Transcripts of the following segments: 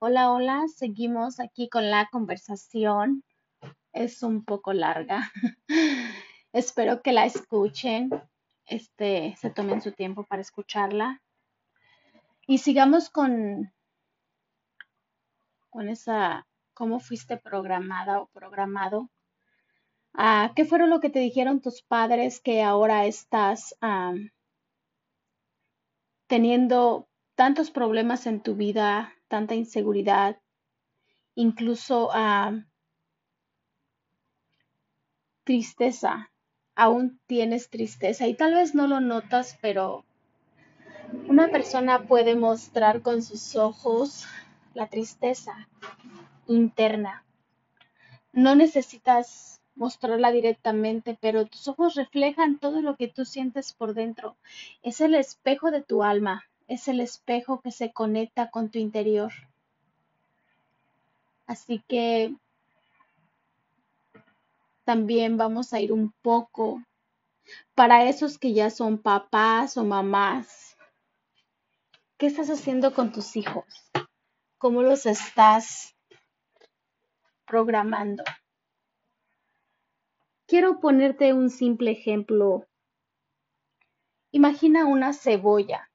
Hola, hola, seguimos aquí con la conversación. Es un poco larga. Espero que la escuchen, este, se tomen su tiempo para escucharla y sigamos con, con esa, cómo fuiste programada o programado. Ah, ¿qué fueron lo que te dijeron tus padres que ahora estás ah, teniendo tantos problemas en tu vida, tanta inseguridad, incluso ah, tristeza? Aún tienes tristeza y tal vez no lo notas, pero una persona puede mostrar con sus ojos la tristeza interna. No necesitas mostrarla directamente, pero tus ojos reflejan todo lo que tú sientes por dentro. Es el espejo de tu alma, es el espejo que se conecta con tu interior. Así que también vamos a ir un poco para esos que ya son papás o mamás. ¿Qué estás haciendo con tus hijos? ¿Cómo los estás programando? Quiero ponerte un simple ejemplo. Imagina una cebolla,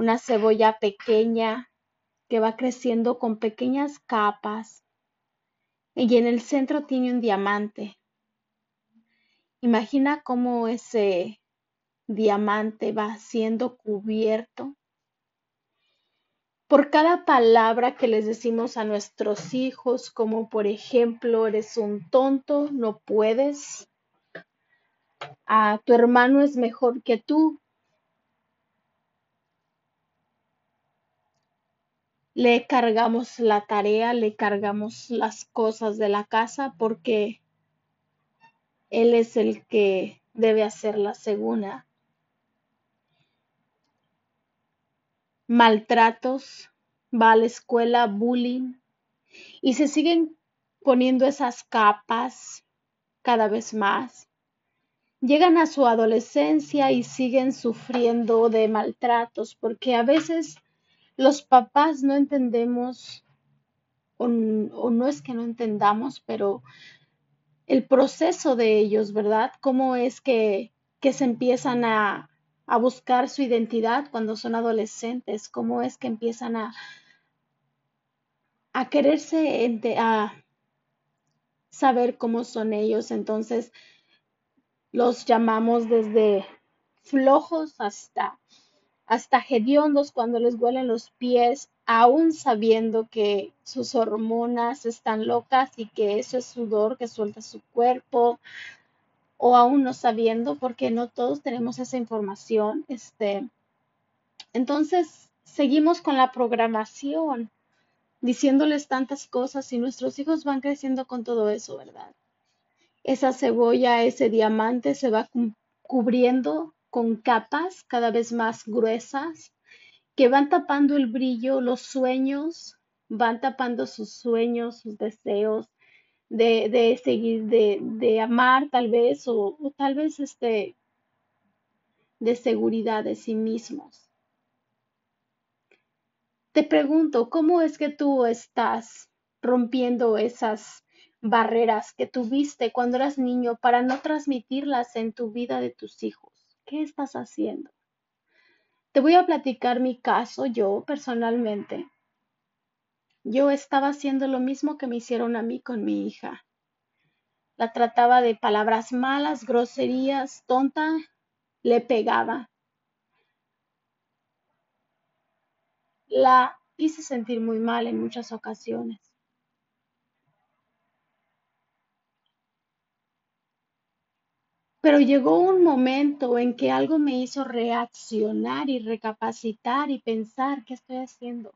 una cebolla pequeña que va creciendo con pequeñas capas y en el centro tiene un diamante. Imagina cómo ese diamante va siendo cubierto por cada palabra que les decimos a nuestros hijos, como por ejemplo, eres un tonto, no puedes, a tu hermano es mejor que tú, le cargamos la tarea, le cargamos las cosas de la casa porque él es el que debe hacer la segunda. Maltratos, va a la escuela, bullying, y se siguen poniendo esas capas cada vez más. Llegan a su adolescencia y siguen sufriendo de maltratos porque a veces los papás no entendemos, o, no es que no entendamos, pero el proceso de ellos, ¿verdad? ¿Cómo es que, que se empiezan a, a buscar su identidad cuando son adolescentes? ¿Cómo es que empiezan a, a quererse, a saber cómo son ellos? Entonces los llamamos desde flojos hasta hasta hediondos cuando les huelen los pies, aún sabiendo que sus hormonas están locas y que eso es sudor que suelta su cuerpo, o aún no sabiendo, porque no todos tenemos esa información. Este, entonces, seguimos con la programación, diciéndoles tantas cosas y nuestros hijos van creciendo con todo eso, ¿verdad? Esa cebolla, ese diamante se va cu- cubriendo con capas cada vez más gruesas que van tapando el brillo, los sueños, van tapando sus sueños, sus deseos de, de seguir, de, de amar tal vez, o, o tal vez este, de seguridad de sí mismos. Te pregunto, ¿cómo es que tú estás rompiendo esas barreras que tuviste cuando eras niño para no transmitirlas en tu vida de tus hijos? ¿Qué estás haciendo? Te voy a platicar mi caso, yo personalmente. Yo estaba haciendo lo mismo que me hicieron a mí con mi hija. La trataba de palabras malas, groserías, tonta, le pegaba. La hice sentir muy mal en muchas ocasiones. Pero llegó un momento en que algo me hizo reaccionar y recapacitar y pensar, ¿qué estoy haciendo?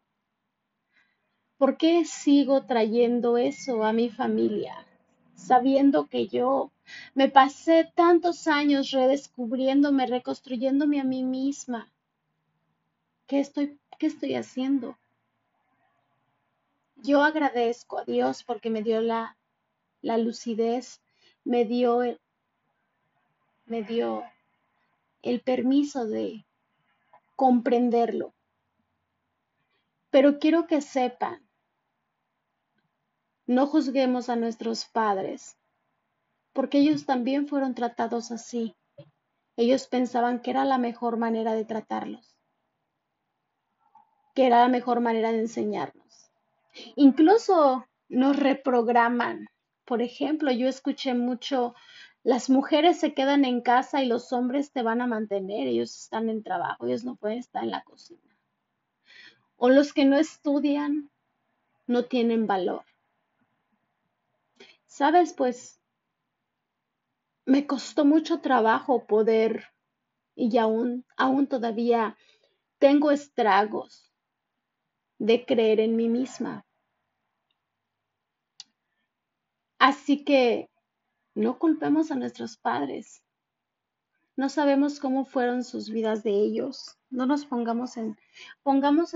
¿Por qué sigo trayendo eso a mi familia? Sabiendo que yo me pasé tantos años redescubriéndome, reconstruyéndome a mí misma. ¿Qué estoy, qué estoy haciendo? Yo agradezco a Dios porque me dio la, la lucidez, me dio, me dio el permiso de comprenderlo. Pero quiero que sepan, no juzguemos a nuestros padres, porque ellos también fueron tratados así. Ellos pensaban que era la mejor manera de tratarlos, que era la mejor manera de enseñarnos. Incluso nos reprograman. Por ejemplo, yo escuché mucho, las mujeres se quedan en casa y los hombres te van a mantener, ellos están en trabajo, ellos no pueden estar en la cocina. O los que no estudian no tienen valor. Sabes, pues me costó mucho trabajo poder y aún, aún todavía tengo estragos de creer en mí misma. Así que no culpemos a nuestros padres. No sabemos cómo fueron sus vidas de ellos. No nos pongamos en, pongámonos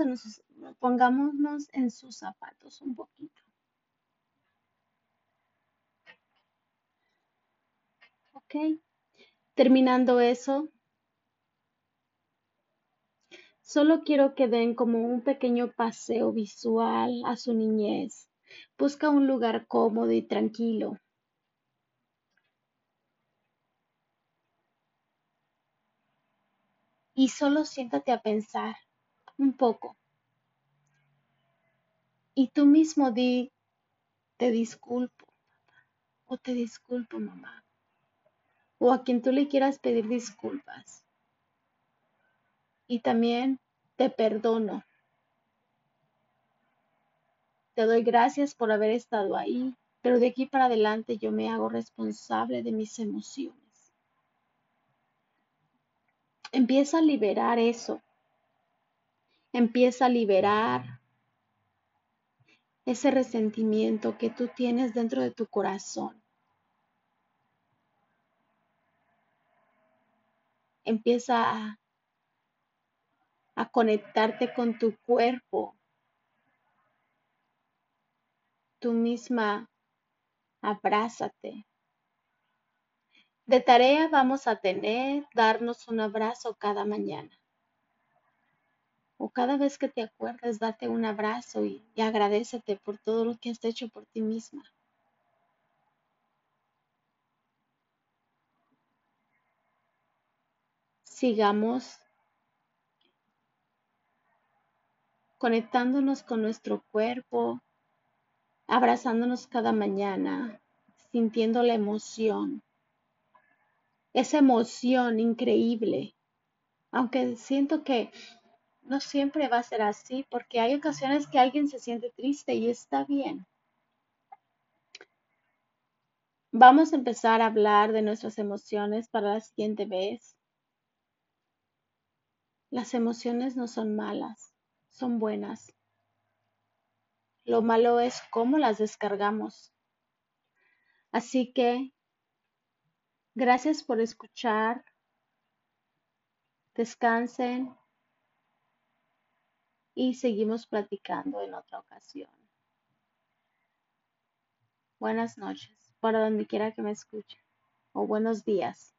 en sus zapatos un poquito. Ok. Terminando eso, solo quiero que den como un pequeño paseo visual a su niñez Busca un lugar cómodo y tranquilo. Y solo siéntate a pensar un poco. Y tú mismo di, te disculpo, o te disculpo, mamá. O a quien tú le quieras pedir disculpas. Y también te perdono te doy gracias por haber estado ahí, pero de aquí para adelante yo me hago responsable de mis emociones. Empieza a liberar eso. Empieza a liberar ese resentimiento que tú tienes dentro de tu corazón. Empieza a, conectarte con tu cuerpo tú misma abrázate. De tarea vamos a tener darnos un abrazo cada mañana. O cada vez que te acuerdes, date un abrazo y, y agradecete por todo lo que has hecho por ti misma. Sigamos conectándonos con nuestro cuerpo, abrazándonos cada mañana, sintiendo la emoción, esa emoción increíble, aunque siento que no siempre va a ser así, porque hay ocasiones que alguien se siente triste y está bien. Vamos a empezar a hablar de nuestras emociones para la siguiente vez. Las emociones no son malas, son buenas. Lo malo es cómo las descargamos. Así que, gracias por escuchar. Descansen y seguimos platicando en otra ocasión. Buenas noches, para donde quiera que me escuchen, o buenos días.